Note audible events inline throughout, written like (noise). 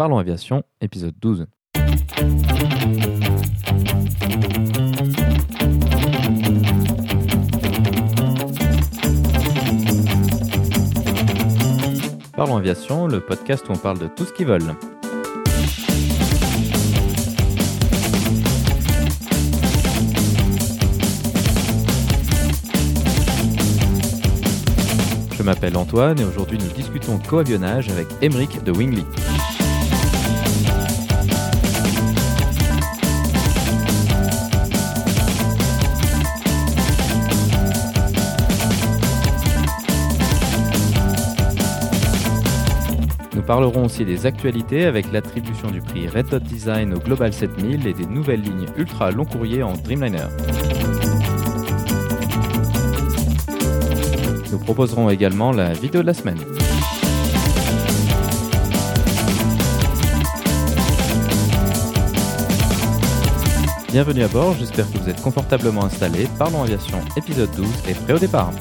Parlons Aviation, épisode 12. Parlons Aviation, le podcast où on parle de tout ce qu'ils veulent. Je m'appelle Antoine et aujourd'hui nous discutons coavionnage avec Emeric de Wingly. Parlerons aussi des actualités avec l'attribution du prix Red Dot Design au Global 7000 et des nouvelles lignes ultra long courrier en Dreamliner. Nous proposerons également la vidéo de la semaine. Bienvenue à bord, j'espère que vous êtes confortablement installés. Parlons Aviation, épisode 12 est prêt au départ.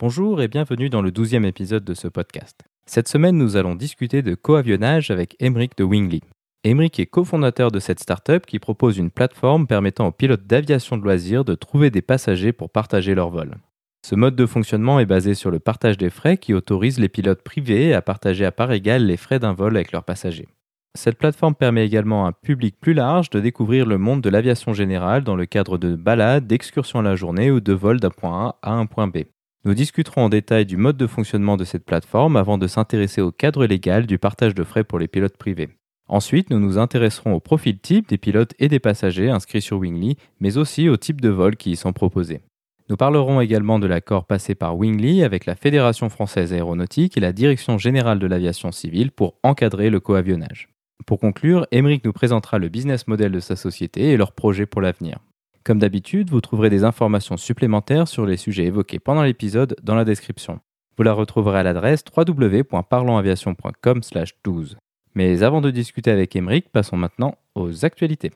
Bonjour et bienvenue dans le 12e épisode de ce podcast. Cette semaine, nous allons discuter de coavionnage avec Emeric de Wingly. Emeric est cofondateur de cette startup qui propose une plateforme permettant aux pilotes d'aviation de loisirs de trouver des passagers pour partager leur vol. Ce mode de fonctionnement est basé sur le partage des frais qui autorise les pilotes privés à partager à part égale les frais d'un vol avec leurs passagers. Cette plateforme permet également à un public plus large de découvrir le monde de l'aviation générale dans le cadre de balades, d'excursions à la journée ou de vols d'un point A à un point B. Nous discuterons en détail du mode de fonctionnement de cette plateforme avant de s'intéresser au cadre légal du partage de frais pour les pilotes privés. Ensuite, nous nous intéresserons au profil type des pilotes et des passagers inscrits sur Wingly, mais aussi au type de vol qui y sont proposés. Nous parlerons également de l'accord passé par Wingly avec la Fédération française aéronautique et la Direction générale de l'aviation civile pour encadrer le coavionnage. Pour conclure, Emeric nous présentera le business model de sa société et leurs projets pour l'avenir. Comme d'habitude, vous trouverez des informations supplémentaires sur les sujets évoqués pendant l'épisode dans la description. Vous la retrouverez à l'adresse www.parlonsaviation.com/12. Mais avant de discuter avec Emeric, passons maintenant aux actualités.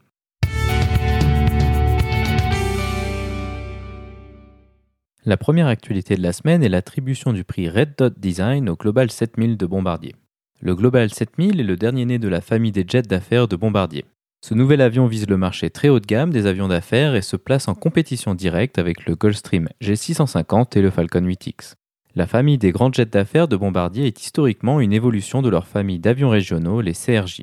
La première actualité de la semaine est l'attribution du prix Red Dot Design au Global 7000 de Bombardier. Le Global 7000 est le dernier né de la famille des jets d'affaires de Bombardier. Ce nouvel avion vise le marché très haut de gamme des avions d'affaires et se place en compétition directe avec le Gulfstream G650 et le Falcon 8X. La famille des grands jets d'affaires de Bombardier est historiquement une évolution de leur famille d'avions régionaux, les CRJ.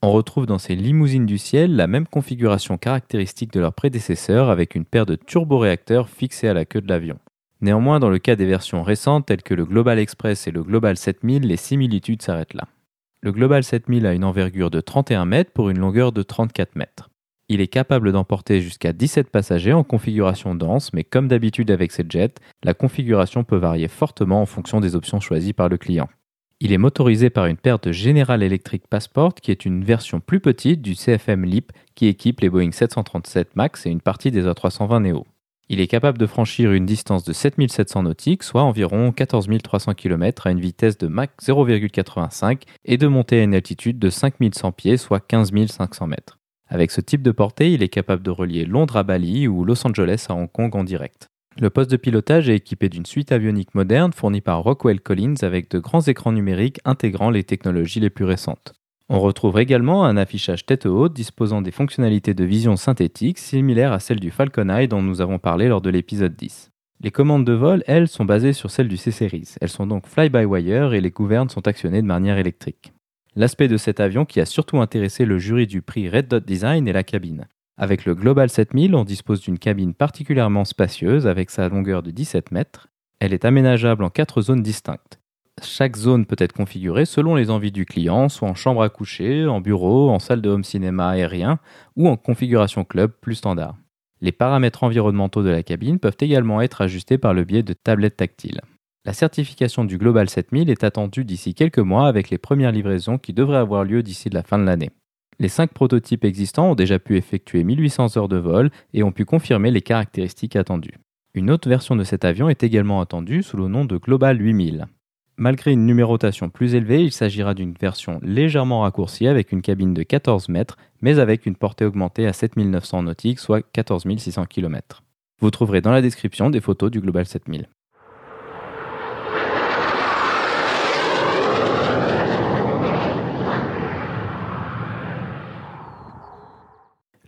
On retrouve dans ces limousines du ciel la même configuration caractéristique de leurs prédécesseurs avec une paire de turboréacteurs fixés à la queue de l'avion. Néanmoins, dans le cas des versions récentes telles que le Global Express et le Global 7000, les similitudes s'arrêtent là. Le Global 7000 a une envergure de 31 mètres pour une longueur de 34 mètres. Il est capable d'emporter jusqu'à 17 passagers en configuration dense, mais comme d'habitude avec ces jets, la configuration peut varier fortement en fonction des options choisies par le client. Il est motorisé par une paire de General Electric Passport qui est une version plus petite du CFM LEAP qui équipe les Boeing 737 MAX et une partie des A320 Neo. Il est capable de franchir une distance de 7700 nautiques, soit environ 14 300 km à une vitesse de Mach 0,85 et de monter à une altitude de 5100 pieds, soit 15 500 mètres. Avec ce type de portée, il est capable de relier Londres à Bali ou Los Angeles à Hong Kong en direct. Le poste de pilotage est équipé d'une suite avionique moderne fournie par Rockwell Collins avec de grands écrans numériques intégrant les technologies les plus récentes. On retrouve également un affichage tête haute disposant des fonctionnalités de vision synthétique similaires à celles du Falcon Eye dont nous avons parlé lors de l'épisode 10. Les commandes de vol, elles, sont basées sur celles du C-Series. Elles sont donc fly-by-wire et les gouvernes sont actionnées de manière électrique. L'aspect de cet avion qui a surtout intéressé le jury du prix Red Dot Design est la cabine. Avec le Global 7000, on dispose d'une cabine particulièrement spacieuse avec sa longueur de 17 mètres. Elle est aménageable en quatre zones distinctes. Chaque zone peut être configurée selon les envies du client, soit en chambre à coucher, en bureau, en salle de home cinéma aérien ou en configuration club plus standard. Les paramètres environnementaux de la cabine peuvent également être ajustés par le biais de tablettes tactiles. La certification du Global 7000 est attendue d'ici quelques mois avec les premières livraisons qui devraient avoir lieu d'ici la fin de l'année. Les cinq prototypes existants ont déjà pu effectuer 1800 heures de vol et ont pu confirmer les caractéristiques attendues. Une autre version de cet avion est également attendue sous le nom de Global 8000. Malgré une numérotation plus élevée, il s'agira d'une version légèrement raccourcie avec une cabine de 14 mètres, mais avec une portée augmentée à 7900 nautiques, soit 14 600 km. Vous trouverez dans la description des photos du Global 7000.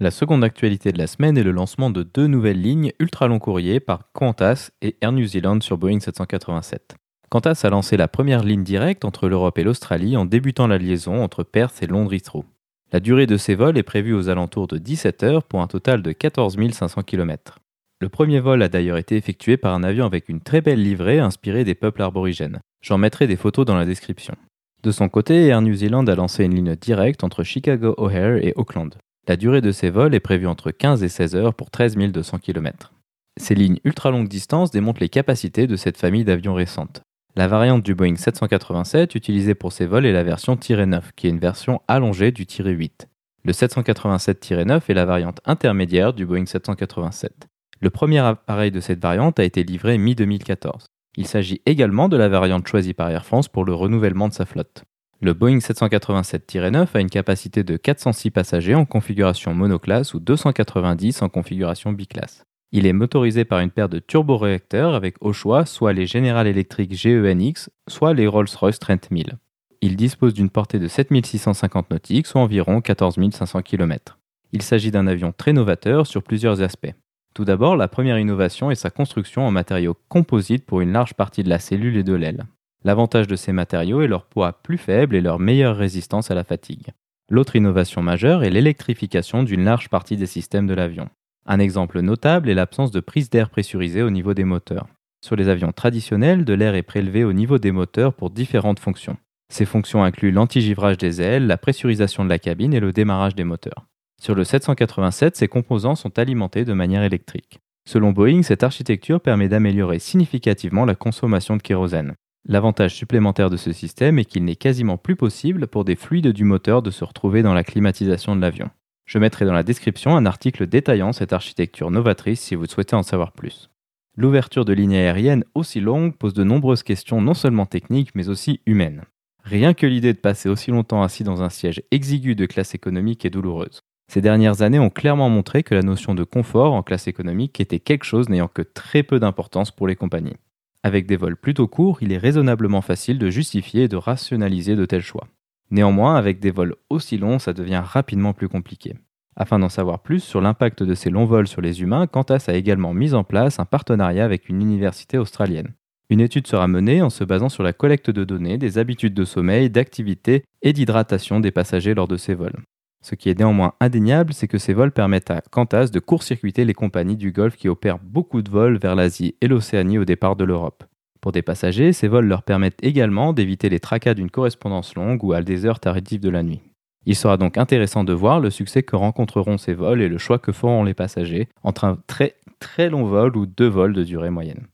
La seconde actualité de la semaine est le lancement de deux nouvelles lignes ultra long courrier par Qantas et Air New Zealand sur Boeing 787. Qantas a lancé la première ligne directe entre l'Europe et l'Australie en débutant la liaison entre Perth et Londres Heathrow. La durée de ces vols est prévue aux alentours de 17 heures pour un total de 14 500 km. Le premier vol a d'ailleurs été effectué par un avion avec une très belle livrée inspirée des peuples arborigènes. J'en mettrai des photos dans la description. De son côté, Air New Zealand a lancé une ligne directe entre Chicago O'Hare et Auckland. La durée de ces vols est prévue entre 15 et 16 heures pour 13 200 km. Ces lignes ultra longue distance démontrent les capacités de cette famille d'avions récentes. La variante du Boeing 787 utilisée pour ces vols est la version -9, qui est une version allongée du -8. Le 787-9 est la variante intermédiaire du Boeing 787. Le premier appareil de cette variante a été livré mi-2014. Il s'agit également de la variante choisie par Air France pour le renouvellement de sa flotte. Le Boeing 787-9 a une capacité de 406 passagers en configuration monoclasse ou 290 en configuration biclasse. Il est motorisé par une paire de turboréacteurs avec au choix soit les General Electric GENX, soit les Rolls-Royce Trent 1000. Il dispose d'une portée de 7650 nautiques, soit environ 14 500 km. Il s'agit d'un avion très novateur sur plusieurs aspects. Tout d'abord, la première innovation est sa construction en matériaux composites pour une large partie de la cellule et de l'aile. L'avantage de ces matériaux est leur poids plus faible et leur meilleure résistance à la fatigue. L'autre innovation majeure est l'électrification d'une large partie des systèmes de l'avion. Un exemple notable est l'absence de prise d'air pressurisée au niveau des moteurs. Sur les avions traditionnels, de l'air est prélevé au niveau des moteurs pour différentes fonctions. Ces fonctions incluent l'antigivrage des ailes, la pressurisation de la cabine et le démarrage des moteurs. Sur le 787, ces composants sont alimentés de manière électrique. Selon Boeing, cette architecture permet d'améliorer significativement la consommation de kérosène. L'avantage supplémentaire de ce système est qu'il n'est quasiment plus possible pour des fluides du moteur de se retrouver dans la climatisation de l'avion. Je mettrai dans la description un article détaillant cette architecture novatrice si vous souhaitez en savoir plus. L'ouverture de lignes aériennes aussi longues pose de nombreuses questions non seulement techniques mais aussi humaines. Rien que l'idée de passer aussi longtemps assis dans un siège exigu de classe économique est douloureuse. Ces dernières années ont clairement montré que la notion de confort en classe économique était quelque chose n'ayant que très peu d'importance pour les compagnies. Avec des vols plutôt courts, il est raisonnablement facile de justifier et de rationaliser de tels choix. Néanmoins, avec des vols aussi longs, ça devient rapidement plus compliqué. Afin d'en savoir plus sur l'impact de ces longs vols sur les humains, Qantas a également mis en place un partenariat avec une université australienne. Une étude sera menée en se basant sur la collecte de données des habitudes de sommeil, d'activité et d'hydratation des passagers lors de ces vols. Ce qui est néanmoins indéniable, c'est que ces vols permettent à Qantas de court-circuiter les compagnies du Golfe qui opèrent beaucoup de vols vers l'Asie et l'Océanie au départ de l'Europe. Pour des passagers, ces vols leur permettent également d'éviter les tracas d'une correspondance longue ou à des heures tardives de la nuit. Il sera donc intéressant de voir le succès que rencontreront ces vols et le choix que feront les passagers entre un très très long vol ou deux vols de durée moyenne.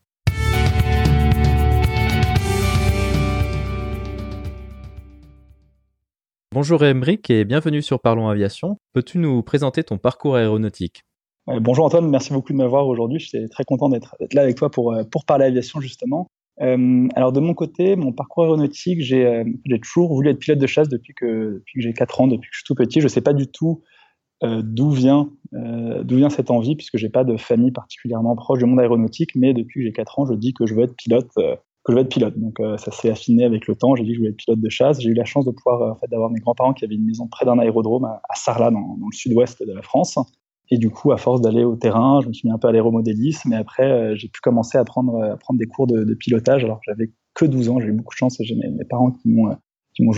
Bonjour Emric et bienvenue sur Parlons Aviation. Peux-tu nous présenter ton parcours aéronautique? Bonjour Antoine, merci beaucoup de m'avoir aujourd'hui. Je suis très content d'être là avec toi pour, euh, pour parler aviation justement. Euh, alors de mon côté, mon parcours aéronautique, j'ai euh, toujours voulu être pilote de chasse depuis que, j'ai 4 ans, depuis que je suis tout petit. Je ne sais pas du tout euh, d'où vient, cette envie, puisque j'ai pas de famille particulièrement proche du monde aéronautique, mais depuis que j'ai 4 ans, je dis que je veux être pilote. Que je être pilote. Donc ça s'est affiné avec le temps. J'ai dit que je voulais être pilote de chasse. J'ai eu la chance de pouvoir, d'avoir mes grands-parents qui avaient une maison près d'un aérodrome à, Sarlat, dans le sud-ouest de la France. Et du coup, à force d'aller au terrain, je me suis mis un peu à l'aéromodélisme. Mais après, euh, j'ai pu commencer à prendre, à prendre des cours de, pilotage. Alors, j'avais que 12 ans. J'ai eu beaucoup de chance. J'ai mes, parents qui m'ont, qui m'ont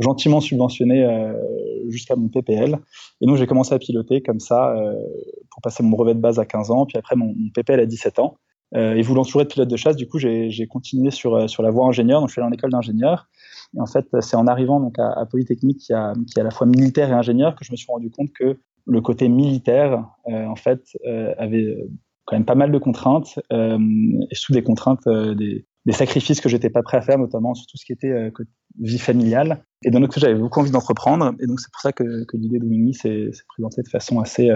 gentiment subventionné euh, jusqu'à mon PPL. Et donc, j'ai commencé à piloter comme ça euh, pour passer mon brevet de base à 15 ans. Puis après, mon, PPL à 17 ans. Euh, et voulant toujours être pilote de chasse, du coup, j'ai continué sur, euh, sur la voie ingénieur. Donc, je suis allé en école d'ingénieur. Et en fait, c'est en arrivant donc à, à Polytechnique, qui est à la fois militaire et ingénieur, que je me suis rendu compte que le côté militaire, euh, en fait, euh, avait quand même pas mal de contraintes, euh, et sous des contraintes, des, sacrifices que j'étais pas prêt à faire, notamment sur tout ce qui était vie familiale. Et d'un autre côté, j'avais beaucoup envie d'entreprendre, et donc c'est pour ça que, l'idée de Wingy s'est présentée de façon assez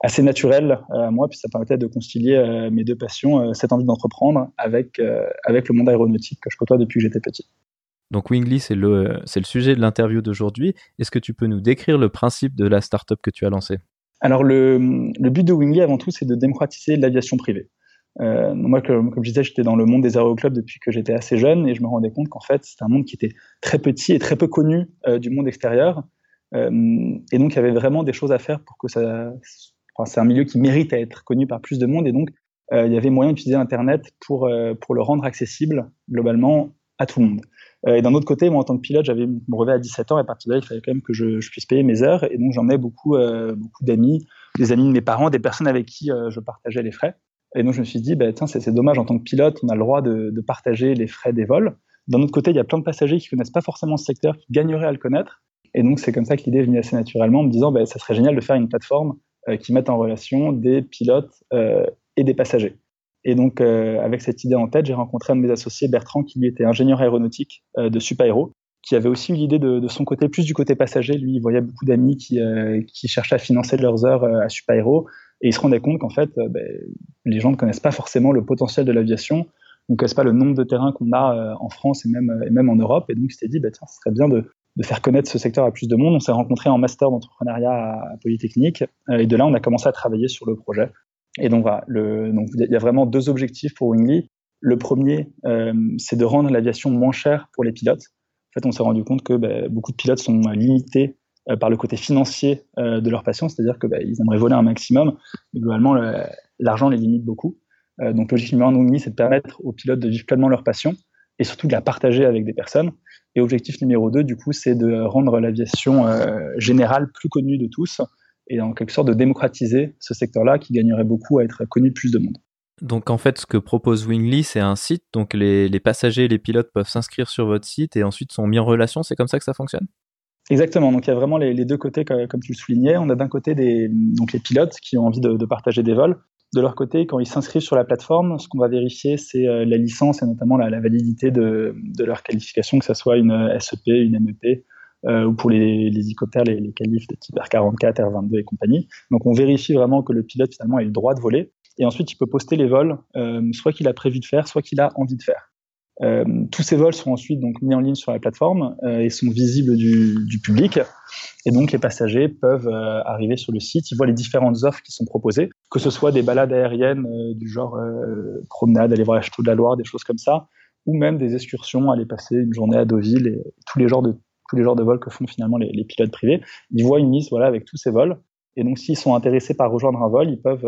assez naturel à moi, puis ça permettait de concilier mes deux passions, cette envie d'entreprendre avec, avec le monde aéronautique que je côtoie depuis que j'étais petit. Donc Wingly, c'est le, c'est le sujet de l'interview d'aujourd'hui. Est-ce que tu peux nous décrire le principe de la startup que tu as lancée? Alors le, le, but de Wingly, avant tout, c'est de démocratiser l'aviation privée. Euh, moi, comme, je disais, j'étais dans le monde des aéroclubs depuis que j'étais assez jeune et je me rendais compte qu'en fait, c'était un monde qui était très petit et très peu connu euh, du monde extérieur. Euh, et donc, il y avait vraiment des choses à faire pour que ça. Enfin, c'est un milieu qui mérite à être connu par plus de monde et donc, euh, il y avait moyen d'utiliser Internet pour, euh, pour le rendre accessible globalement à tout le monde. Et d'un autre côté, moi, en tant que pilote, j'avais mon brevet à 17 ans et à partir de là, il fallait quand même que je, puisse payer mes heures et donc j'en ai beaucoup, beaucoup d'amis, des amis de mes parents, des personnes avec qui je partageais les frais. Et donc, je me suis dit, bah, tiens, c'est dommage, en tant que pilote, on a le droit de, partager les frais des vols. D'un autre côté, il y a plein de passagers qui connaissent pas forcément ce secteur, qui gagneraient à le connaître. Et donc, c'est comme ça que l'idée est venue assez naturellement, en me disant, bah, ça serait génial de faire une plateforme euh, qui mette en relation des pilotes euh, et des passagers. Et donc, euh, avec cette idée en tête, j'ai rencontré un de mes associés, Bertrand, qui lui était ingénieur aéronautique euh, de Supaéro, qui avait aussi eu l'idée de, de, son côté, plus du côté passager. Lui, il voyait beaucoup d'amis qui, euh, qui cherchaient à financer leurs heures à Supaéro et il se rendait compte qu'en fait, euh, ben, les gens ne connaissent pas forcément le potentiel de l'aviation, ne connaissent pas le nombre de terrains qu'on a euh, en France et même, et même en Europe. Et donc, il s'était dit, bah, tiens, ce serait bien de, de, faire connaître ce secteur à plus de monde. On s'est rencontrés en master d'entrepreneuriat à, Polytechnique. Euh, et de là, on a commencé à travailler sur le projet. Et donc, voilà, le, donc, il y a vraiment deux objectifs pour Wingly. Le premier, euh, c'est de rendre l'aviation moins chère pour les pilotes. En fait, on s'est rendu compte que bah, beaucoup de pilotes sont limités euh, par le côté financier euh, de leur passion, c'est-à-dire que bah, aimeraient voler un maximum, mais globalement l'argent les limite beaucoup. Euh, donc l'objectif numéro un c'est de permettre aux pilotes de vivre pleinement leur passion et surtout de la partager avec des personnes. Et objectif numéro deux, du coup, c'est de rendre l'aviation générale plus connue de tous et en quelque sorte de démocratiser ce secteur-là qui gagnerait beaucoup à être connu de plus de monde. Donc en fait, ce que propose Wingly, c'est un site. Donc les, les passagers et les pilotes peuvent s'inscrire sur votre site et ensuite sont mis en relation. C'est comme ça que ça fonctionne? Exactement. Donc il y a vraiment les, les deux côtés, comme tu le soulignais. On a d'un côté des, donc les pilotes qui ont envie de, de, partager des vols. De leur côté, quand ils s'inscrivent sur la plateforme, ce qu'on va vérifier, c'est euh, la licence et notamment la, la validité de, de, leur qualification, que ce soit une euh, SEP, une MEP, ou pour les, hélicoptères, les, les qualifs de type R44, R22 et compagnie. Donc on vérifie vraiment que le pilote finalement ait le droit de voler. Et ensuite, il peut poster les vols, euh, soit qu'il a prévu de faire, soit qu'il a envie de faire. Euh, tous ces vols sont ensuite donc mis en ligne sur la plateforme euh, et sont visibles du, public. Et donc les passagers peuvent euh, arriver sur le site, ils voient les différentes offres qui sont proposées, que ce soit des balades aériennes euh, du genre euh, promenade, aller voir la Château de la Loire, des choses comme ça, ou même des excursions, aller passer une journée à Deauville et tous les genres de tous les genres de vols que font finalement les, pilotes privés. Ils voient une liste voilà avec tous ces vols. Et donc s'ils sont intéressés par rejoindre un vol, ils peuvent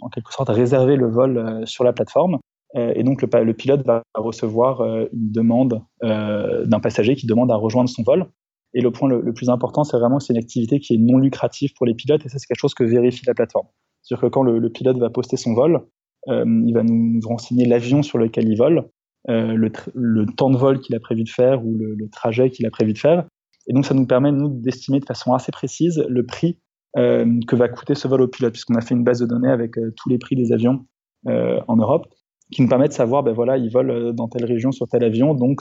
en quelque sorte réserver le vol sur la plateforme euh, et donc le, pilote va recevoir euh, une demande euh, d'un passager qui demande à rejoindre son vol. Et le point le, plus important, c'est vraiment que c'est une activité qui est non lucrative pour les pilotes, et ça c'est quelque chose que vérifie la plateforme. C'est-à-dire que quand le, le, pilote va poster son vol, euh, il va nous renseigner l'avion sur lequel il vole, euh, le, le, temps de vol qu'il a prévu de faire ou le, trajet qu'il a prévu de faire. Et donc ça nous permet nous d'estimer de façon assez précise le prix euh, que va coûter ce vol au pilote, puisqu'on a fait une base de données avec tous les prix des avions en Europe qui nous permet de savoir, ben voilà, ils volent euh, dans telle région sur tel avion, donc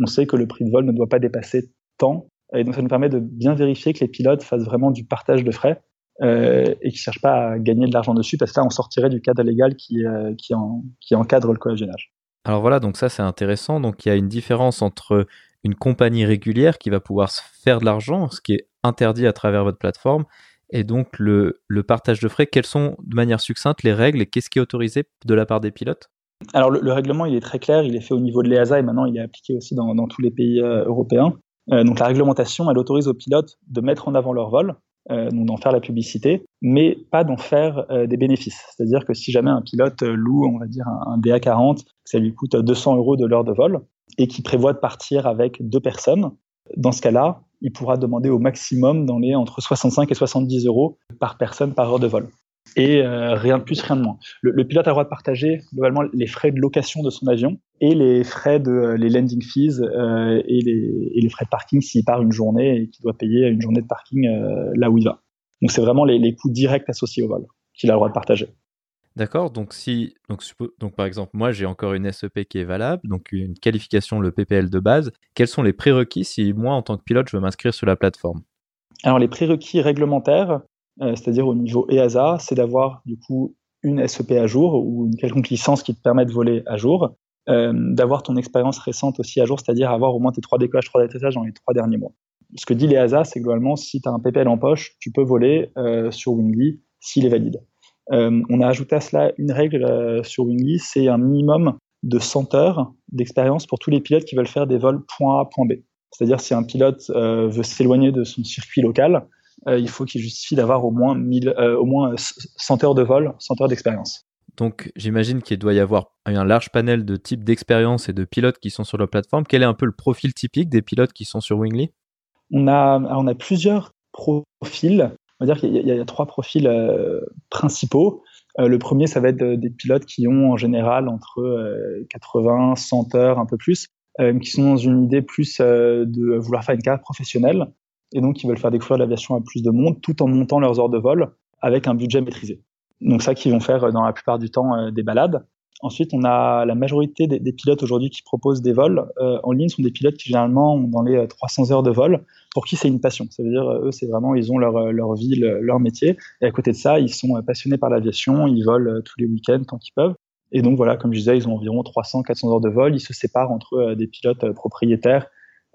on sait que le prix de vol ne doit pas dépasser tant. Et donc ça nous permet de bien vérifier que les pilotes fassent vraiment du partage de frais euh, et qui ne cherchent pas à gagner de l'argent dessus, parce que là, on sortirait du cadre légal qui, euh, qui encadre le coavionnage. Alors voilà, donc ça c'est intéressant. Donc il y a une différence entre une compagnie régulière qui va pouvoir se faire de l'argent, ce qui est interdit à travers votre plateforme, et donc le, partage de frais. Quelles sont de manière succincte les règles et qu'est-ce qui est autorisé de la part des pilotes? Alors le, le, règlement, il est très clair, il est fait au niveau de l'EASA et maintenant il est appliqué aussi dans, dans tous les pays euh, européens. Euh, donc la réglementation, elle autorise aux pilotes de mettre en avant leur vol, euh, d'en faire la publicité, mais pas d'en faire euh, des bénéfices. C'est-à-dire que si jamais un pilote loue, on va dire, un, un DA40, ça lui coûte 200 euros de l'heure de vol, et qui prévoit de partir avec deux personnes, dans ce cas-là, il pourra demander au maximum dans les entre 65 et 70 euros par personne par heure de vol et euh, rien de plus, rien de moins. Le, le, pilote a le droit de partager globalement les frais de location de son avion et les frais de euh, les landing fees euh, et, les, et, les, frais de parking s'il part une journée et qu'il doit payer une journée de parking euh, là où il va. Donc c'est vraiment les, les, coûts directs associés au vol qu'il a le droit de partager. D'accord, donc si donc, donc par exemple moi j'ai encore une SEP qui est valable, donc une qualification le PPL de base, quels sont les prérequis si moi en tant que pilote je veux m'inscrire sur la plateforme? Alors les prérequis réglementaires, c'est-à-dire au niveau EASA, c'est d'avoir du coup une SEP à jour ou une quelconque licence qui te permet de voler à jour, d'avoir ton expérience récente aussi à jour, c'est-à-dire avoir au moins tes trois décollages, trois atterrissages dans les trois derniers mois. Ce que dit l'EASA, c'est globalement, si tu as un PPL en poche, tu peux voler sur Wingly s'il est valide. on a ajouté à cela une règle sur Wingly, c'est un minimum de 100 heures d'expérience pour tous les pilotes qui veulent faire des vols point A, point B. C'est-à-dire si un pilote euh, veut s'éloigner de son circuit local, euh, il faut qu'il justifie d'avoir au moins, 1000, euh, au moins 100 heures de vol, 100 heures d'expérience. Donc j'imagine qu'il doit y avoir un large panel de types d'expérience et de pilotes qui sont sur la plateforme. Quel est un peu le profil typique des pilotes qui sont sur Wingly? On a, plusieurs profils. On va dire qu'il y, a trois profils principaux. Euh, le premier, ça va être des pilotes qui ont en général entre 80, euh, 100 heures, un peu plus, euh, qui sont dans une idée plus de vouloir faire une carrière professionnelle et donc qui veulent faire découvrir l'aviation à plus de monde tout en montant leurs heures de vol avec un budget maîtrisé. Donc ça, qui vont faire dans la plupart du temps des balades. Ensuite, on a la majorité des, pilotes aujourd'hui qui proposent des vols euh, en ligne sont des pilotes qui généralement ont dans les 300 euh, heures de vol, pour qui c'est une passion. Ça veut dire, eux, c'est vraiment, ils ont leur, euh, leur vie, leur métier. Et à côté de ça, ils sont passionnés par l'aviation, ils volent tous les week-ends tant qu'ils peuvent. Et donc voilà, comme je disais, ils ont environ 300, 400 heures de vol. Ils se séparent entre des pilotes propriétaires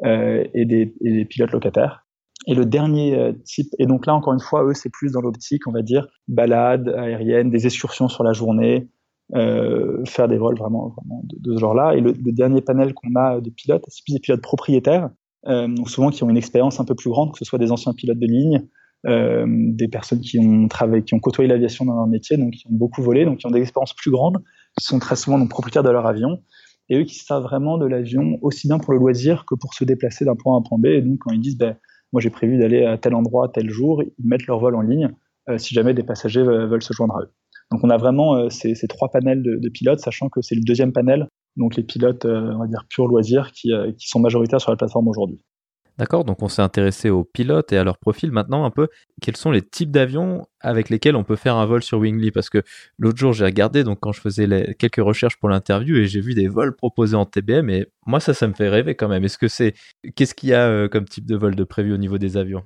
et des, et, des, pilotes locataires. Et le dernier type, et donc là encore une fois, eux, c'est plus dans l'optique, on va dire, balade aérienne, des excursions sur la journée, euh, faire des vols vraiment, de, ce genre-là. Et le, dernier panel qu'on a de pilotes, c'est plus des pilotes propriétaires, euh, donc souvent qui ont une expérience un peu plus grande, que ce soit des anciens pilotes de ligne, euh, des personnes qui ont travaillé, qui ont côtoyé l'aviation dans leur métier, donc qui ont beaucoup volé, donc qui ont des expériences plus grandes, qui sont très souvent donc propriétaires de leur avion, et eux qui savent vraiment de l'avion aussi bien pour le loisir que pour se déplacer d'un point A à un point B. Et donc quand ils disent, ben, moi j'ai prévu d'aller à tel endroit, tel jour, ils mettent leur vol en ligne si jamais des passagers veulent se joindre à eux. Donc on a vraiment euh, ces, trois panels de, pilotes, sachant que c'est le deuxième panel, donc les pilotes, euh, on va dire pur loisirs, euh, qui, sont majoritaires sur la plateforme aujourd'hui. D'accord, donc on s'est intéressé aux pilotes et à leur profil. Maintenant, un peu, quels sont les types d'avions avec lesquels on peut faire un vol sur Wingly Parce que l'autre jour, j'ai regardé, donc quand je faisais quelques recherches pour l'interview, et j'ai vu des vols proposés en TBM, et moi, ça, ça me fait rêver quand même. Est-ce que c'est, qu'est-ce qu'il y a comme type de vol de prévu au niveau des avions?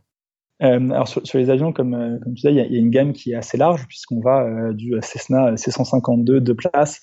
Euh, alors sur, les avions, comme, euh, tu disais, il y, a, une gamme qui est assez large puisqu'on va euh, du Cessna C152 de place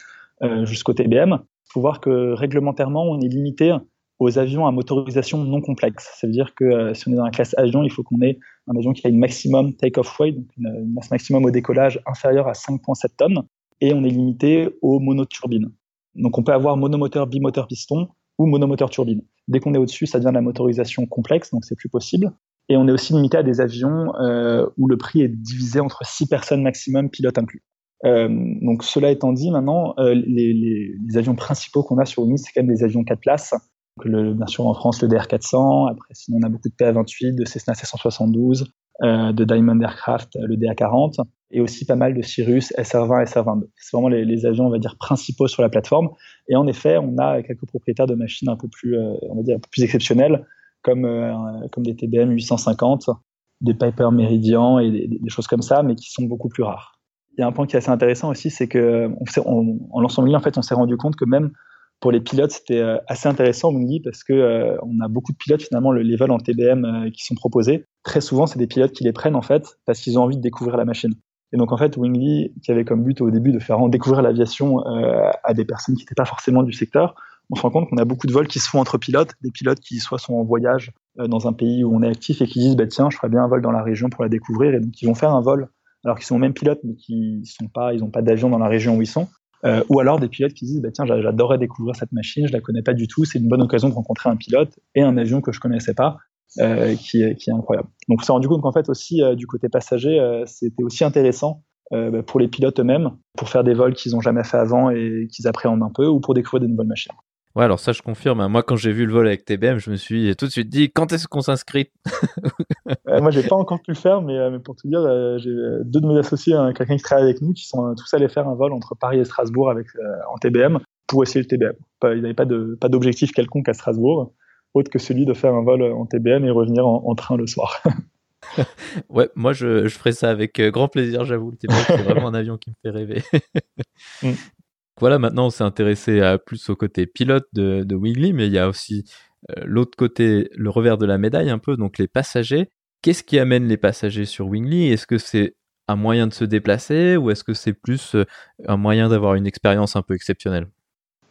jusqu'au TBM. Il faut voir que réglementairement, on est limité aux avions à motorisation non complexe. Ça veut dire que si on est dans la classe avion, il faut qu'on ait un avion qui a une maximum take-off weight, donc une, masse maximum au décollage inférieure à 5,7 tonnes, et on est limité aux monoturbines. Donc on peut avoir monomoteur, bimoteur, piston ou monomoteur turbine. Dès qu'on est au-dessus, ça devient de la motorisation complexe, donc c'est plus possible. Et on est aussi limité à des avions euh, où le prix est divisé entre six personnes maximum, pilote inclus. Euh, donc cela étant dit, maintenant, euh, les, avions principaux qu'on a sur Omis, c'est quand même des avions 4 places. Le, bien sûr en France, le DR400. Après, sinon, on a beaucoup de PA28, de Cessna C172, euh, de Diamond Aircraft, le DA40, et aussi pas mal de Cirrus, SR20, SR22. C'est vraiment les, avions, on va dire, principaux sur la plateforme. Et en effet, on a quelques propriétaires de machines un peu plus, on va dire, un peu plus exceptionnelles comme, euh, comme des TBM 850, des Piper Meridian et des, choses comme ça, mais qui sont beaucoup plus rares. Il y a un point qui est assez intéressant aussi, c'est que on, en l'ensemble, en fait, on s'est rendu compte que même pour les pilotes, c'était euh, assez intéressant Wingly parce que euh, on a beaucoup de pilotes finalement les vols en TBM qui sont proposés. Très souvent, c'est des pilotes qui les prennent en fait parce qu'ils ont envie de découvrir la machine. Et donc en fait, Wingly, qui avait comme but au début de faire découvrir l'aviation à des personnes qui n'étaient pas forcément du secteur, on se rend compte qu'on a beaucoup de vols qui se font entre pilotes, des pilotes qui soit sont en voyage euh, dans un pays où on est actif et qui disent bah, tiens, je ferais bien un vol dans la région pour la découvrir, et donc ils vont faire un vol alors qu'ils sont même pilotes mais qui sont pas, ils n'ont pas d'avion dans la région où ils sont. Euh, ou alors des pilotes qui disent bah, tiens, j'adorerais découvrir cette machine, je la connais pas du tout, c'est une bonne occasion de rencontrer un pilote et un avion que je connaissais pas. Euh, qui, est, qui est incroyable. Donc on s'est rendu compte qu'en fait aussi du côté passager, c'était aussi intéressant bah, pour les pilotes eux-mêmes, pour faire des vols qu'ils n'ont jamais fait avant et qu'ils appréhendent un peu, ou pour découvrir des nouvelles machines. Ouais, alors ça, je confirme. Hein. Moi, quand j'ai vu le vol avec TBM, je me suis tout de suite dit quand est-ce qu'on s'inscrit? (laughs) Euh, Moi, j'ai pas encore pu le faire, mais, euh, mais pour tout dire, euh, j'ai deux de mes associés, hein, quelqu'un qui travaille avec nous, qui sont tous allés faire un vol entre Paris et Strasbourg avec, en TBM pour essayer le TBM. Ils n'avaient pas de pas d'objectif quelconque à Strasbourg, autre que celui de faire un vol en TBM et revenir en, train le soir. (laughs) (laughs) ouais, moi je, je ferai ça avec grand plaisir, j'avoue. Le TBM, c'est vraiment un avion qui me fait rêver. Mm. Voilà, maintenant on s'est intéressé à plus au côté pilote de, de mais il y a aussi euh, l'autre côté, le revers de la médaille un peu, donc les passagers. Qu'est-ce qui amène les passagers sur Wingly Est-ce que c'est un moyen de se déplacer ou est-ce que c'est plus un moyen d'avoir une expérience un peu exceptionnelle?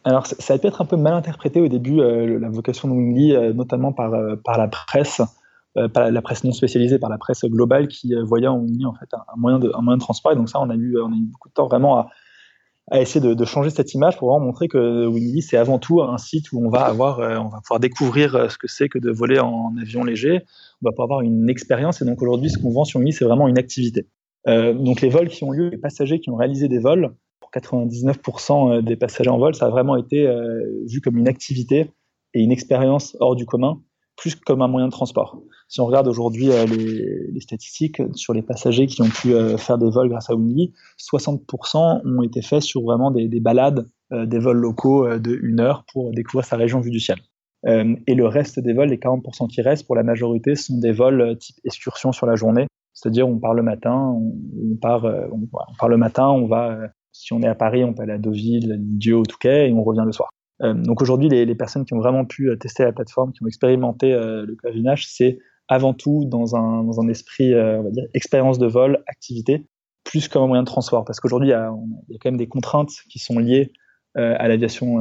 Alors, ça, a pu être un peu mal interprété au début, la vocation de Wingly, notamment par, par la presse, par la presse non spécialisée, par la presse globale, qui voyait en Wingly en fait un, moyen de, un moyen de transport. Et donc ça, on a eu, on a eu beaucoup de temps vraiment à, à essayer de, changer cette image pour vraiment montrer que Wingly, c'est avant tout un site où on va avoir, on va pouvoir découvrir ce que c'est que de voler en avion léger. On va pouvoir avoir une expérience. Et donc aujourd'hui, ce qu'on vend sur Wingly, c'est vraiment une activité. Euh, donc les vols qui ont lieu, les passagers qui ont réalisé des vols, pour 99% euh, des passagers en vol, ça a vraiment été euh, vu comme une activité et une expérience hors du commun, plus comme un moyen de transport. Si on regarde aujourd'hui les, les, statistiques sur les passagers qui ont pu faire des vols grâce à Wingly, 60% ont été faits sur vraiment des, des balades, des vols locaux de une heure pour découvrir sa région vue du ciel. et le reste des vols, les 40% qui restent, pour la majorité, sont des vols type excursion sur la journée, c'est-à-dire, on part le matin, on, part, euh, on, part le matin, on va, euh, si on est à Paris, on peut aller à Deauville, Dieu, au Touquet, et on revient le soir. Euh, donc aujourd'hui, les, personnes qui ont vraiment pu tester la plateforme, qui ont expérimenté le clavinage, c'est avant tout dans un, dans un esprit, on va dire, expérience de vol, activité, plus comme un moyen de transport. Parce qu'aujourd'hui, il y, a, quand même des contraintes qui sont liées à l'aviation,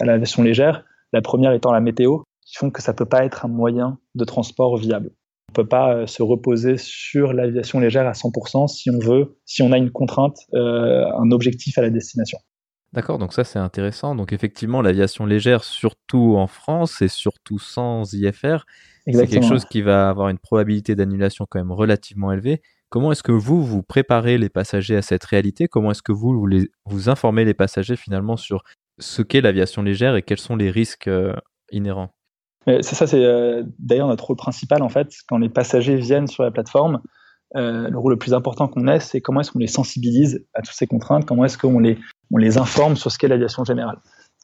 à l'aviation légère. La première étant la météo, qui font que ça peut pas être un moyen de transport viable. On peut pas euh, se reposer sur l'aviation légère à 100% si on veut, si on a une contrainte, euh, un objectif à la destination. D'accord, donc ça c'est intéressant. Donc effectivement, l'aviation légère, surtout en France et surtout sans IFR, c'est quelque chose qui va avoir une probabilité d'annulation quand même relativement élevée. Comment est-ce que vous, vous préparez les passagers à cette réalité? Comment est-ce que vous, vous, vous informez les passagers finalement sur ce qu'est l'aviation légère et quels sont les risques euh, inhérents? C'est ça, c'est euh, d'ailleurs notre rôle principal en fait. Quand les passagers viennent sur la plateforme, euh, le rôle le plus important qu'on ait, c'est comment est-ce qu'on les sensibilise à toutes ces contraintes, comment est-ce qu'on les, on les informe sur ce qu'est l'aviation générale.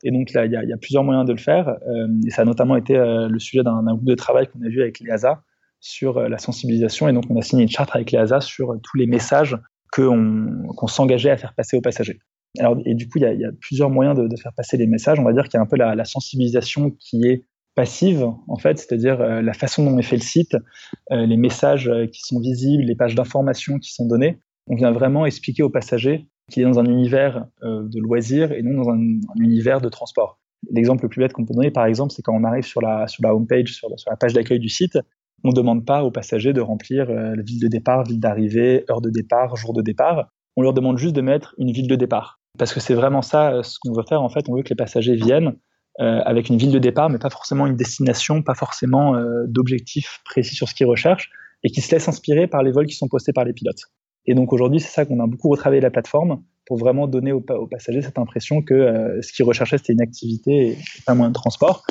Et donc il y, a plusieurs moyens de le faire. Euh, et ça a notamment été euh, le sujet d'un groupe de travail qu'on a vu avec l'EASA sur euh, la sensibilisation. Et donc on a signé une charte avec l'EASA sur tous les messages qu'on s'engageait à faire passer aux passagers. Alors, et du coup, il y a, plusieurs moyens de, faire passer les messages. On va dire qu'il y a un peu la, sensibilisation qui est passive, en fait, c'est-à-dire la façon dont est fait le site, les messages qui sont visibles, les pages d'information qui sont données. On vient vraiment expliquer aux passagers qu'il est dans un univers de loisirs et non dans un, univers de transport. L'exemple le plus bête qu'on peut donner, par exemple, c'est quand on arrive sur la, sur la homepage, sur la, sur la page d'accueil du site, on ne demande pas aux passagers de remplir la ville de départ, ville d'arrivée, heure de départ, jour de départ. On leur demande juste de mettre une ville de départ. Parce que c'est vraiment ça ce qu'on veut faire. En fait, on veut que les passagers viennent euh, avec une ville de départ, mais pas forcément une destination, pas forcément euh, d'objectif précis sur ce qu'ils recherchent, et qui se laissent inspirer par les vols qui sont postés par les pilotes. Et donc aujourd'hui, c'est ça qu'on a beaucoup retravaillé la plateforme pour vraiment donner aux, passagers cette impression que euh, ce qu'ils recherchaient, c'était une activité et pas moyen de transport.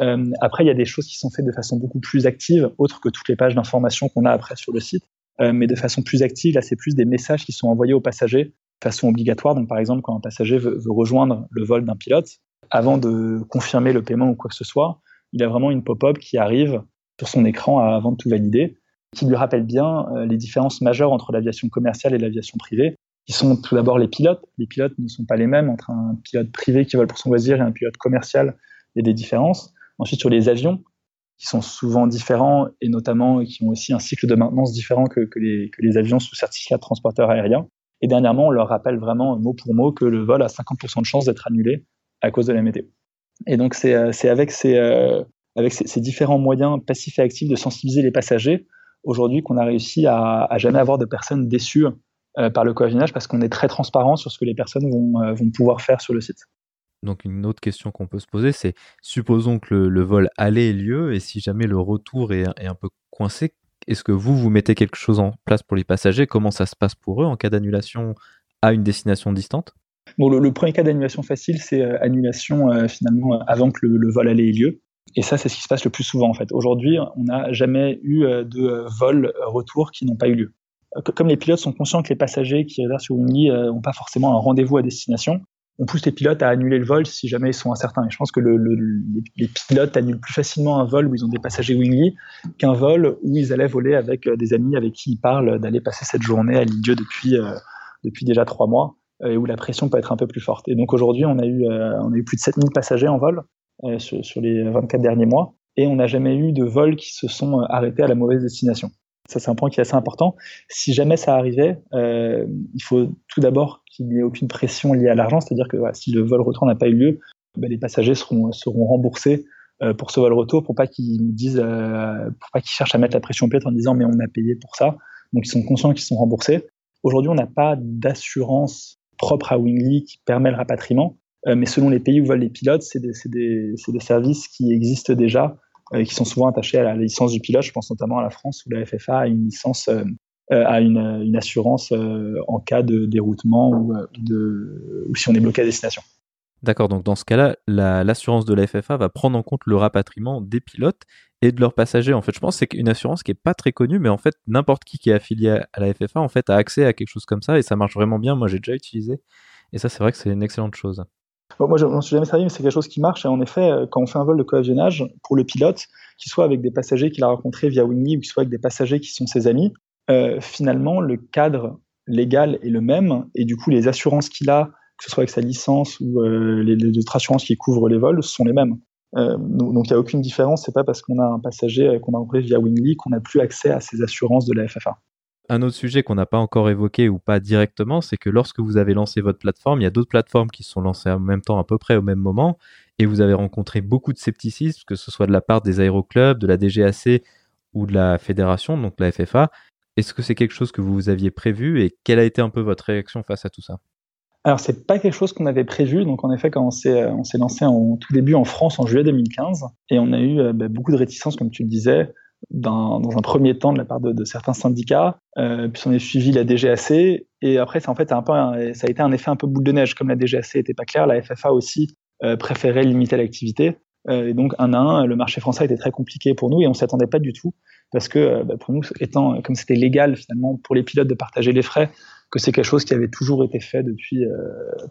Euh, après, il y a des choses qui sont faites de façon beaucoup plus active, autre que toutes les pages d'information qu'on a après sur le site. Euh, mais de façon plus active, là, c'est plus des messages qui sont envoyés aux passagers de façon obligatoire. Donc, par exemple, quand un passager veut, veut rejoindre le vol d'un pilote, avant de confirmer le paiement ou quoi que ce soit, il a vraiment une pop-up qui arrive sur son écran avant de tout valider, qui lui rappelle bien euh, les différences majeures entre l'aviation commerciale et l'aviation privée, qui sont tout d'abord les pilotes. Les pilotes ne sont pas les mêmes entre un pilote privé qui vole pour son loisir et un pilote commercial. Il y a des différences. Ensuite, sur les avions, qui sont souvent différents et notamment qui ont aussi un cycle de maintenance différent que, les, avions sous certificat de transporteur aérien. Et dernièrement, on leur rappelle vraiment mot pour mot que le vol a 50% de chances d'être annulé à cause de la météo. Et donc c'est euh, avec, euh, avec ces, différents moyens passifs et actifs de sensibiliser les passagers aujourd'hui qu'on a réussi à, à, jamais avoir de personnes déçues euh, par le coavinage parce qu'on est très transparent sur ce que les personnes vont, vont pouvoir faire sur le site. Donc une autre question qu'on peut se poser, c'est supposons que le, vol allait ait lieu et si jamais le retour est, est un peu coincé, est-ce que vous, vous mettez quelque chose en place pour les passagers? Comment ça se passe pour eux en cas d'annulation à une destination distante? Bon, le, premier cas d'annulation facile, c'est euh, annulation euh, finalement avant que le, vol allait ait lieu. Et ça, c'est ce qui se passe le plus souvent en fait. Aujourd'hui, on n'a jamais eu euh, de vol retour qui n'ont pas eu lieu. Comme les pilotes sont conscients que les passagers qui réservent sur Wingly n'ont pas forcément un rendez-vous à destination, on pousse les pilotes à annuler le vol si jamais ils sont incertains. Et je pense que le, les, pilotes annulent plus facilement un vol où ils ont des passagers Wingly qu'un vol où ils allaient voler avec des amis avec qui ils parlent d'aller passer cette journée à l'île depuis, depuis déjà trois mois. Euh, et où la pression peut être un peu plus forte. Et donc aujourd'hui, on, a eu, euh, on a eu plus de 7000 passagers en vol euh, sur, sur, les 24 derniers mois, et on n'a jamais eu de vols qui se sont arrêtés à la mauvaise destination. Ça, c'est un point qui est assez important. Si jamais ça arrivait, euh, il faut tout d'abord qu'il n'y ait aucune pression liée à l'argent, c'est-à-dire que si le vol retour n'a pas eu lieu, ben, les passagers seront, seront remboursés euh, pour ce vol retour, pour pas qu'ils me disent, euh, pour pas qu'ils cherchent à mettre la pression piètre en disant mais on a payé pour ça. Donc ils sont conscients qu'ils sont remboursés. Aujourd'hui, on n'a pas d'assurance propre à Wingly qui permet le rapatriement, euh, mais selon les pays où volent les pilotes, c'est des, services qui existent déjà euh, qui sont souvent attachés à la licence du pilote. Je pense notamment à la France où la FFA a une licence, euh, euh, a une, assurance en cas de déroutement ou, si on est bloqué à destination. D'accord, donc dans ce cas-là, l'assurance de la FFA va prendre en compte le rapatriement des pilotes et de leurs passagers. En fait, je pense que c'est une assurance qui est pas très connue, mais en fait, n'importe qui qui est affilié à la FFA en fait a accès à quelque chose comme ça et ça marche vraiment bien. Moi, j'ai déjà utilisé et ça, c'est vrai que c'est une excellente chose moi, je m'en suis jamais servi, mais c'est quelque chose qui marche. Et en effet, euh, quand on fait un vol de coavionnage, pour le pilote, qu'il soit avec des passagers qu'il a rencontrés via Wingy ou qu'il soit avec des passagers qui sont ses amis, euh, finalement, le cadre légal est le même. Et du coup, les assurances qu'il a, que ce soit avec sa licence ou euh, les, autres assurances qui couvrent les vols, sont les mêmes. Donc, il n'y a aucune différence. C'est pas parce qu'on a un passager qu'on a rencontré via Wingy qu'on n'a plus accès à ces assurances de la FFA. Un autre sujet qu'on n'a pas encore évoqué ou pas directement, c'est que lorsque vous avez lancé votre plateforme, il y a d'autres plateformes qui sont lancées en même temps, à peu près au même moment, et vous avez rencontré beaucoup de scepticisme, que ce soit de la part des aéroclubs, de la DGAC ou de la fédération, donc la FFA. Est-ce que c'est quelque chose que vous aviez prévu et quelle a été un peu votre réaction face à tout ça? Alors, c'est pas quelque chose qu'on avait prévu. Donc, en effet, quand on s'est, s'est lancé en tout début en France en juillet 2015, et on a eu euh, bah, beaucoup de réticences, comme tu le disais, dans, un premier temps de la part de, certains syndicats, euh, puis on est suivi la DGAC, et après ça en fait un peu ça a été un effet un peu boule de neige, comme la DGAC était pas claire, la FFA aussi euh, préférait limiter l'activité, euh, et donc un à un, le marché français était très compliqué pour nous et on s'y attendait pas du tout, parce que bah, pour nous, étant comme c'était légal finalement pour les pilotes de partager les frais, que c'est quelque chose qui avait toujours été fait depuis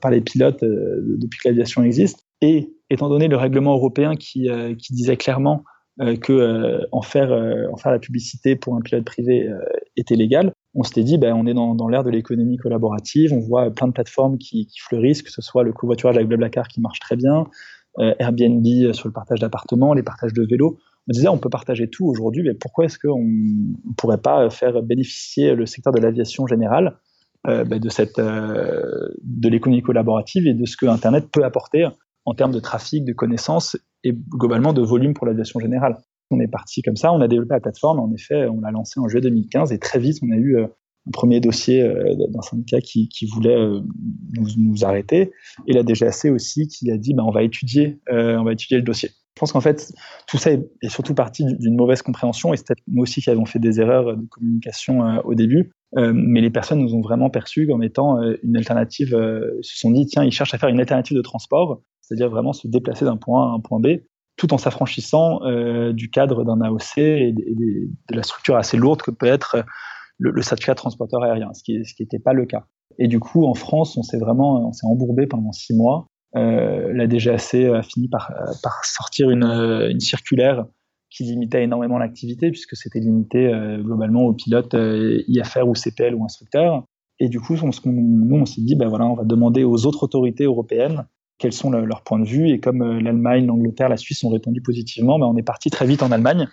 par les pilotes depuis que l'aviation existe, et étant donné le règlement européen qui disait clairement euh, que euh, en faire euh, en faire la publicité pour un pilote privé était légal. On s'était dit, ben, on est dans, dans l'ère de l'économie collaborative, on voit plein de plateformes qui, fleurissent, que ce soit le covoiturage avec Blablacar qui marche très bien, Airbnb sur le partage d'appartements, les partages de vélos. On disait, on peut partager tout aujourd'hui, mais pourquoi est-ce qu'on ne pourrait pas faire bénéficier le secteur de l'aviation générale ben de, cette, de l'économie collaborative et de ce que Internet peut apporter en termes de trafic, de connaissances et globalement de volume pour l'aviation générale. On est parti comme ça, on a développé la plateforme, en effet, on l'a lancée en juillet 2015 et très vite, on a eu euh, un premier dossier euh, d'un syndicat qui, voulait euh, nous, arrêter et la DGAC aussi qui a dit bah, on va étudier on va étudier le dossier. Je pense qu'en fait tout ça est, est surtout parti d'une mauvaise compréhension et c'est peut-être nous aussi qui avons fait des erreurs de communication au début. mais les personnes nous ont vraiment perçus comme étant une alternative. se sont dit tiens ils cherchent à faire une alternative de transport c'est-à-dire vraiment se déplacer d'un point A à un point B, tout en s'affranchissant euh, du cadre d'un AOC et, de la structure assez lourde que peut être le, le certificat transporteur aérien, ce qui n'était pas le cas. Et du coup, en France, on s'est vraiment on s'est embourbé pendant six mois. Euh, la DGAC a fini par, sortir une, circulaire qui limitait énormément l'activité, puisque c'était limité euh, globalement aux pilotes euh, IFR ou CPL ou instructeurs. Et du coup, nous, on s'est dit, ben voilà, on va demander aux autres autorités européennes quels sont leurs points de vue. Et comme euh, l'Allemagne, l'Angleterre, la Suisse ont répondu positivement, on est parti très vite en Allemagne,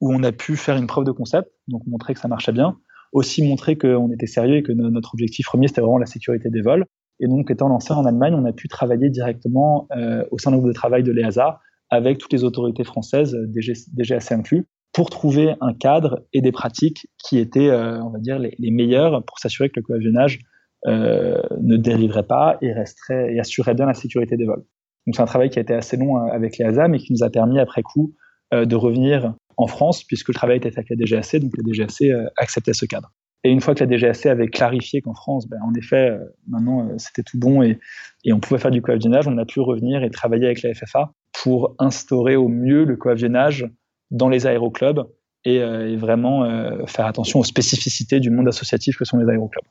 où on a pu faire une preuve de concept, donc montrer que ça marchait bien, aussi montrer qu'on était sérieux et que notre objectif premier, c'était vraiment la sécurité des vols. Et donc, étant lancé en Allemagne, on a pu travailler directement euh, au sein du groupe de travail de l'EASA avec toutes les autorités françaises, DG, DGAC inclus, pour trouver un cadre et des pratiques qui étaient, euh, on va dire, les, les meilleures pour s'assurer que le coavionnage euh, ne dériverait pas et resterait et assurerait bien la sécurité des vols. Donc c'est un travail qui a été assez long euh, avec les ASA, mais qui nous a permis après coup euh, de revenir en France, puisque le travail était fait avec la DGAC, donc la DGAC acceptait ce cadre. Et une fois que la DGAC avait clarifié qu'en France, ben, en effet, maintenant c'était tout bon et, et, on pouvait faire du coavionnage, on a pu revenir et travailler avec la FFA pour instaurer au mieux le coavionnage dans les aéroclubs et, et vraiment faire attention aux spécificités du monde associatif que sont les aéroclubs.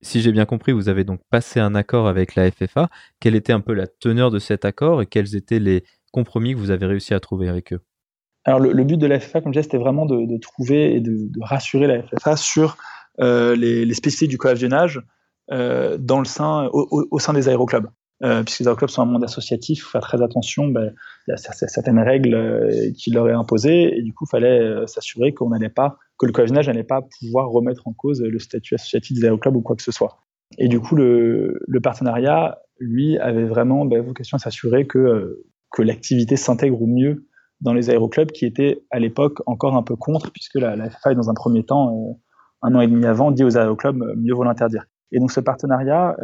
Si j'ai bien compris, vous avez donc passé un accord avec la FFA. Quelle était un peu la teneur de cet accord et quels étaient les compromis que vous avez réussi à trouver avec eux? Alors le, but de la FFA, comme je disais, c'était vraiment de, trouver et de, rassurer la FFA sur euh, les, spécificités du coavionnage euh, au, sein des aéroclubs. Euh, puisque les aéroclubs sont un monde associatif, il faut faire très attention, ben, il y a certaines règles euh, qui leur est imposées, et du coup, il fallait euh, s'assurer qu'on n'allait pas, que le coavinage n'allait pas pouvoir remettre en cause le statut associatif des aéroclubs ou quoi que ce soit. Et du coup, le, partenariat, lui, avait vraiment ben, vocation à s'assurer que, que l'activité s'intègre au mieux dans les aéroclubs qui étaient à l'époque encore un peu contre, puisque la, la dans un premier temps, un an et demi avant, dit aux aéroclubs, mieux vaut l'interdire. Et donc ce partenariat,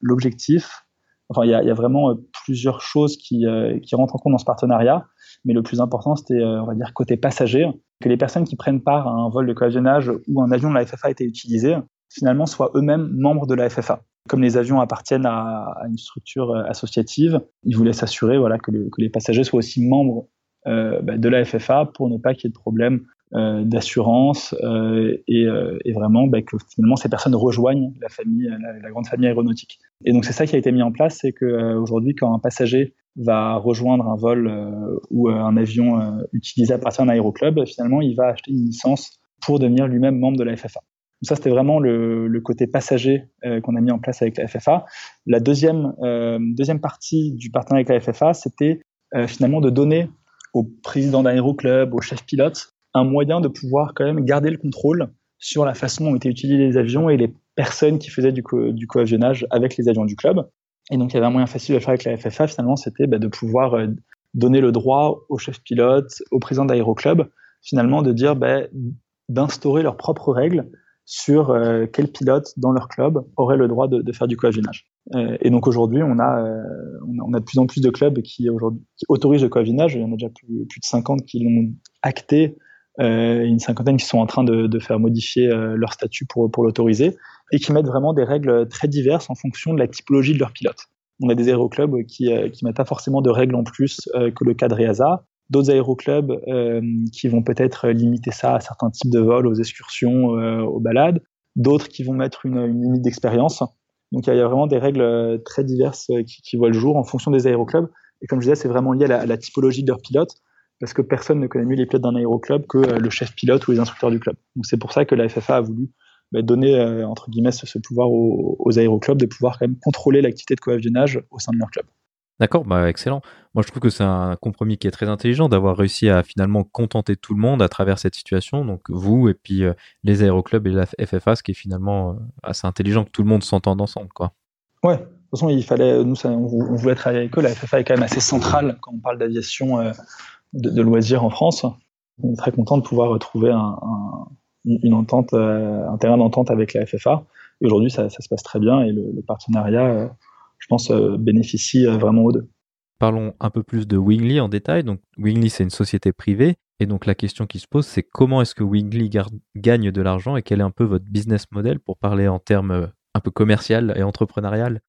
l'objectif, Enfin, il y a, vraiment euh, plusieurs choses qui, euh, qui, rentrent en compte dans ce partenariat, mais le plus important, c'était, euh, on va dire, côté passager, que les personnes qui prennent part à un vol de coavionnage où un avion de la FFA a été utilisé, finalement, soient eux-mêmes membres de la FFA. Comme les avions appartiennent à, une structure associative, ils voulaient s'assurer voilà, que, le, que, les passagers soient aussi membres bah, de la FFA pour ne pas qu'il y ait de problème d'assurance euh, et, euh, et, vraiment bah, que finalement ces personnes rejoignent la famille, la, grande famille aéronautique. Et donc c'est ça qui a été mis en place, c'est que aujourd'hui quand un passager va rejoindre un vol ou un avion utilisé à partir d'un aéroclub, finalement il va acheter une licence pour devenir lui-même membre de la FFA. Donc ça, c'était vraiment le, le, côté passager euh, qu'on a mis en place avec la FFA. La deuxième, euh, deuxième partie du partenariat avec la FFA, c'était euh, finalement de donner au président d'un aéroclub, au chef pilote, un moyen de pouvoir quand même garder le contrôle sur la façon dont étaient utilisés les avions et les personnes qui faisaient du, co coavionnage avec les avions du club. Et donc, il y avait un moyen facile de faire avec la FFA, finalement, c'était bah, de pouvoir euh, donner le droit au chef pilote, au président d'aéroclub, finalement, de dire bah, d'instaurer leurs propres règles sur euh, quel pilote dans leur club aurait le droit de, faire du coavinage. Euh, et donc aujourd'hui, on a, euh, on a, de plus en plus de clubs qui qui autorisent le coavinage. Il y en a déjà plus, de 50 qui l'ont acté une cinquantaine qui sont en train de, faire modifier euh, leur statut pour, l'autoriser, et qui mettent vraiment des règles très diverses en fonction de la typologie de leur pilote. On a des aéroclubs qui euh, qui mettent pas forcément de règles en plus que le cadre EASA, d'autres aéroclubs euh, qui vont peut-être limiter ça à certains types de vols, aux excursions, euh, aux balades, d'autres qui vont mettre une, une limite d'expérience. Donc il y, a vraiment des règles très diverses qui, voient le jour en fonction des aéroclubs. Et comme je disais, c'est vraiment lié à la, typologie de leur pilote parce que personne ne connaît mieux les pilotes d'un aéroclub que euh, le chef pilote ou les instructeurs du club. Donc c'est pour ça que la FFA a voulu bah, donner euh, entre guillemets ce, pouvoir aux, aux, aéroclubs de pouvoir quand même contrôler l'activité de coavionnage au sein de leur club. D'accord, bah excellent. Moi, je trouve que c'est un compromis qui est très intelligent d'avoir réussi à finalement contenter tout le monde à travers cette situation. Donc vous et puis euh, les aéroclubs et la FFA, ce qui est finalement euh, assez intelligent que tout le monde s'entende ensemble, quoi. Ouais. De toute façon, il fallait, nous, ça, on, on, voulait travailler avec eux. La FFA est quand même assez centrale quand on parle d'aviation de, loisirs en France. On est très content de pouvoir trouver un, un, une entente, euh, un terrain d'entente avec la FFA. Et aujourd'hui, ça, se passe très bien et le, le partenariat, euh, je pense, euh, bénéficie vraiment aux deux. Parlons un peu plus de Wingly en détail. Donc, Wingly, c'est une société privée. Et donc, la question qui se pose, c'est comment est-ce que Wingly gagne de l'argent et quel est un peu votre business model pour parler en termes un peu commercial et entrepreneurial?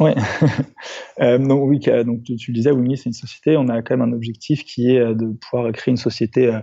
Ouais. (laughs) euh, donc oui, donc tu, le disais, Wingly c'est une société. On a quand même un objectif qui est euh, de pouvoir créer une société euh,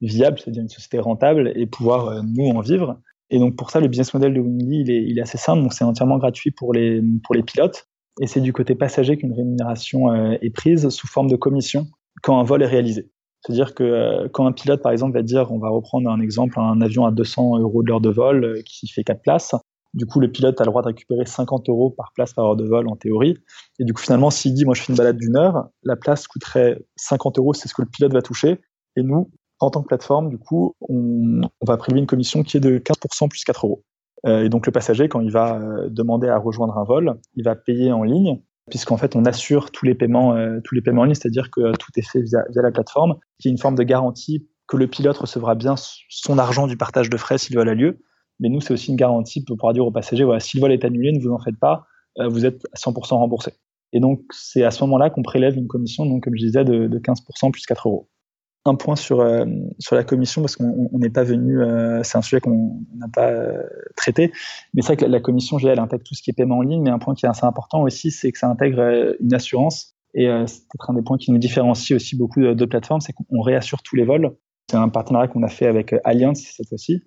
viable, c'est-à-dire une société rentable, et pouvoir nous en vivre. Et donc pour ça, le business model de Wingly il est, assez simple. C'est entièrement gratuit pour les pour les pilotes, et c'est du côté passager qu'une rémunération est prise sous forme de commission quand un vol est réalisé. C'est-à-dire que quand un pilote, par exemple, va dire, on va reprendre un exemple, un avion à 200 euros de l'heure de vol qui fait quatre places, du coup, le pilote a le droit de récupérer 50 euros par place par heure de vol en théorie. Et du coup, finalement, s'il dit, moi, je fais une balade d'une heure, la place coûterait 50 euros, c'est ce que le pilote va toucher. Et nous, en tant que plateforme, du coup, on, va prélever une commission qui est de 15% plus 4 euros. Euh, et donc, le passager, quand il va euh, demander à rejoindre un vol, il va payer en ligne, puisqu'en fait, on assure tous les paiements, euh, tous les paiements en ligne, c'est-à-dire que tout est fait via, la plateforme, qui est une forme de garantie que le pilote recevra bien son argent du partage de frais s'il vol a lieu, mais nous, c'est aussi une garantie pour pouvoir dire aux passagers, si le vol est annulé, ne vous en faites pas, euh, vous êtes à 100% remboursé. Et donc, c'est à ce moment-là qu'on prélève une commission, donc comme je disais, de, de 15% plus 4 euros. Un point sur, euh, sur la commission, parce qu'on n'est pas venu, euh, c'est un sujet qu'on n'a pas traité, mais c'est vrai que la, commission, elle intègre tout ce qui est paiement en ligne, mais un point qui est assez important aussi, c'est que ça intègre une assurance. Et c'est peut-être un des points qui nous différencie aussi beaucoup de, plateformes, c'est qu'on réassure tous les vols. C'est un partenariat qu'on a fait avec Allianz cette fois-ci,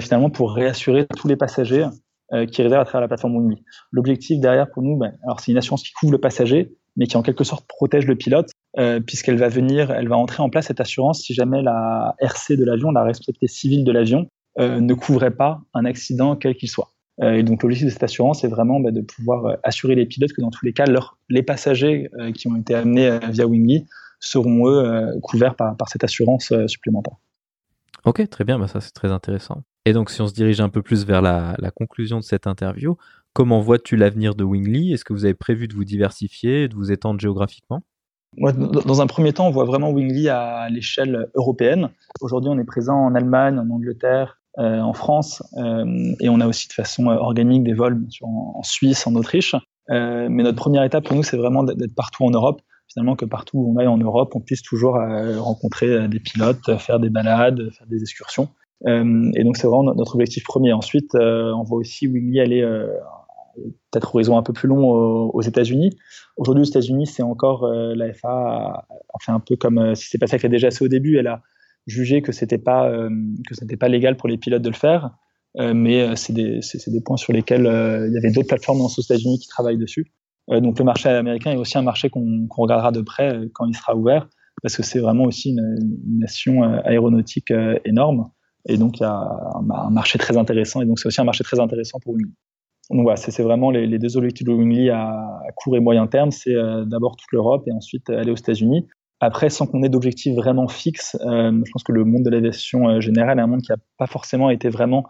finalement pour réassurer tous les passagers euh, qui réservent à travers la plateforme Wingly. L'objectif derrière pour nous, ben, alors c'est une assurance qui couvre le passager, mais qui en quelque sorte protège le pilote, euh, puisqu'elle va venir, elle va entrer en place cette assurance si jamais la RC de l'avion, la responsabilité civile de l'avion, euh, ne couvrait pas un accident quel qu'il soit. et donc l'objectif de cette assurance est vraiment bah, de pouvoir assurer les pilotes que dans tous les cas, les passagers qui ont été amenés via Wingly seront eux couverts par, par cette assurance supplémentaire. Ok, très bien, bah ça c'est très intéressant. Et donc si on se dirige un peu plus vers la, conclusion de cette interview, comment vois-tu l'avenir de Wingly Est-ce que vous avez prévu de vous diversifier, de vous étendre géographiquement? Dans un premier temps, on voit vraiment Wingly à l'échelle européenne. Aujourd'hui, on est présent en Allemagne, en Angleterre, euh, en France, euh, et on a aussi de façon euh, organique des vols en, Suisse, en Autriche. mais notre première étape pour nous, c'est vraiment d'être partout en Europe finalement que partout où on aille en Europe, on puisse toujours euh, rencontrer euh, des pilotes, faire des balades, faire des excursions. Euh, et donc c'est vraiment notre objectif premier. Ensuite, on voit aussi Wingly aller peut-être horizon un peu plus long aux, États-Unis. Aujourd'hui, aux États-Unis, c'est encore la FA a, fait un peu comme si c'est pas ça qu'elle a déjà fait au début. Elle a jugé que c'était pas que c'était pas légal pour les pilotes de le faire, mais c'est des, des points sur lesquels il y avait d'autres plateformes aux États-Unis qui travaillent dessus. Euh, donc le marché américain est aussi un marché qu'on regardera de près euh, quand il sera ouvert, parce que c'est vraiment aussi une, nation euh, aéronautique énorme. Et donc il y a un, marché très intéressant, et donc c'est aussi un marché très intéressant pour Wingly. Donc voilà, c'est vraiment les, deux objectifs de Wingly à, court et moyen terme, c'est d'abord toute l'Europe et ensuite aller aux États-Unis. Après, sans qu'on ait d'objectifs vraiment fixes, je pense que le monde de l'aviation générale est un monde qui n'a pas forcément été vraiment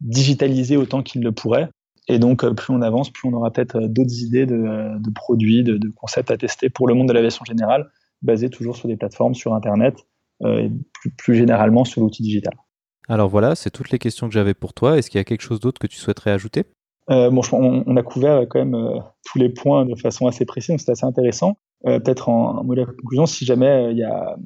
digitalisé autant qu'il le pourrait. Et donc, euh, plus on avance, plus on aura peut-être euh, d'autres idées de, euh, produits, de, concepts à tester pour le monde de l'aviation générale, basés toujours sur des plateformes, sur Internet, et plus, généralement sur l'outil digital. Alors voilà, c'est toutes les questions que j'avais pour toi. Est-ce qu'il y a quelque chose d'autre que tu souhaiterais ajouter? Bon, on, a couvert quand même tous les points de façon assez précise, donc c'est assez intéressant. Peut-être en, mot de conclusion, si jamais il y a,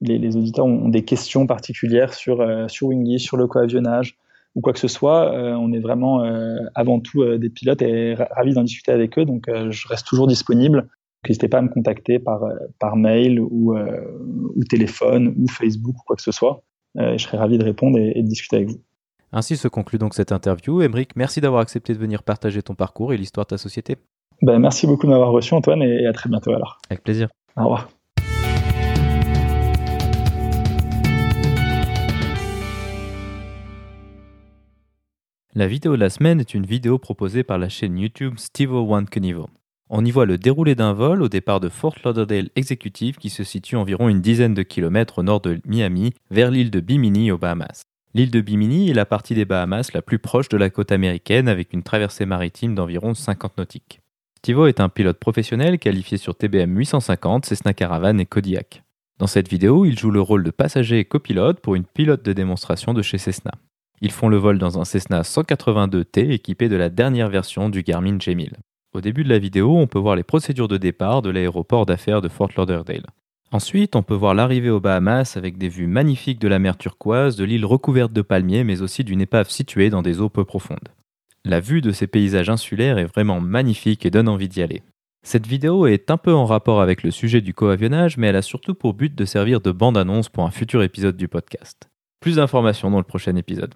les, auditeurs ont, des questions particulières sur, sur Wingy, sur le coavionnage, ou quoi que ce soit, euh, on est vraiment euh, avant tout euh, des pilotes et ravis d'en discuter avec eux. Donc, je reste toujours disponible. N'hésitez pas à me contacter par, par mail ou, ou téléphone ou Facebook ou quoi que ce soit. je serai ravi de répondre et, de discuter avec vous. Ainsi se conclut donc cette interview. Emeric, merci d'avoir accepté de venir partager ton parcours et l'histoire de ta société. Ben, merci beaucoup de m'avoir reçu, Antoine, et à très bientôt alors. Avec plaisir. Au revoir. La vidéo de la semaine est une vidéo proposée par la chaîne YouTube Stevo One Kunivo. On y voit le déroulé d'un vol au départ de Fort Lauderdale Executive qui se situe environ une dizaine de kilomètres au nord de Miami vers l'île de Bimini aux Bahamas. L'île de Bimini est la partie des Bahamas la plus proche de la côte américaine avec une traversée maritime d'environ 50 nautiques. Stevo est un pilote professionnel qualifié sur TBM 850, Cessna Caravan et Kodiak. Dans cette vidéo, il joue le rôle de passager et copilote pour une pilote de démonstration de chez Cessna. Ils font le vol dans un Cessna 182T équipé de la dernière version du Garmin G1000. Au début de la vidéo, on peut voir les procédures de départ de l'aéroport d'affaires de Fort Lauderdale. Ensuite, on peut voir l'arrivée aux Bahamas avec des vues magnifiques de la mer turquoise, de l'île recouverte de palmiers, mais aussi d'une épave située dans des eaux peu profondes. La vue de ces paysages insulaires est vraiment magnifique et donne envie d'y aller. Cette vidéo est un peu en rapport avec le sujet du coavionnage, mais elle a surtout pour but de servir de bande-annonce pour un futur épisode du podcast. Plus d'informations dans le prochain épisode.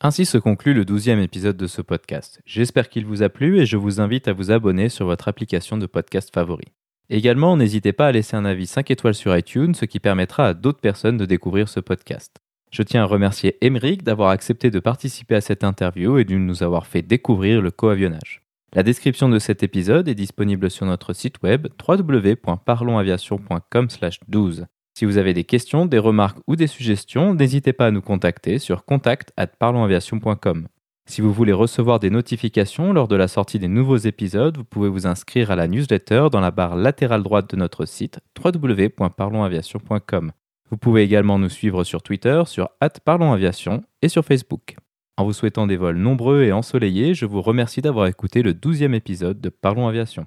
Ainsi se conclut le douzième épisode de ce podcast. J'espère qu'il vous a plu et je vous invite à vous abonner sur votre application de podcast favori. Également, n'hésitez pas à laisser un avis 5 étoiles sur iTunes, ce qui permettra à d'autres personnes de découvrir ce podcast. Je tiens à remercier Emeric d'avoir accepté de participer à cette interview et de nous avoir fait découvrir le coavionnage. La description de cet épisode est disponible sur notre site web www.parlonsaviation.com/12. Si vous avez des questions, des remarques ou des suggestions, n'hésitez pas à nous contacter sur contact@parlonsaviation.com. Si vous voulez recevoir des notifications lors de la sortie des nouveaux épisodes, vous pouvez vous inscrire à la newsletter dans la barre latérale droite de notre site www.parlonsaviation.com. Vous pouvez également nous suivre sur Twitter, sur @parlonsaviation et sur Facebook. En vous souhaitant des vols nombreux et ensoleillés, je vous remercie d'avoir écouté le 12e épisode de Parlons Aviation.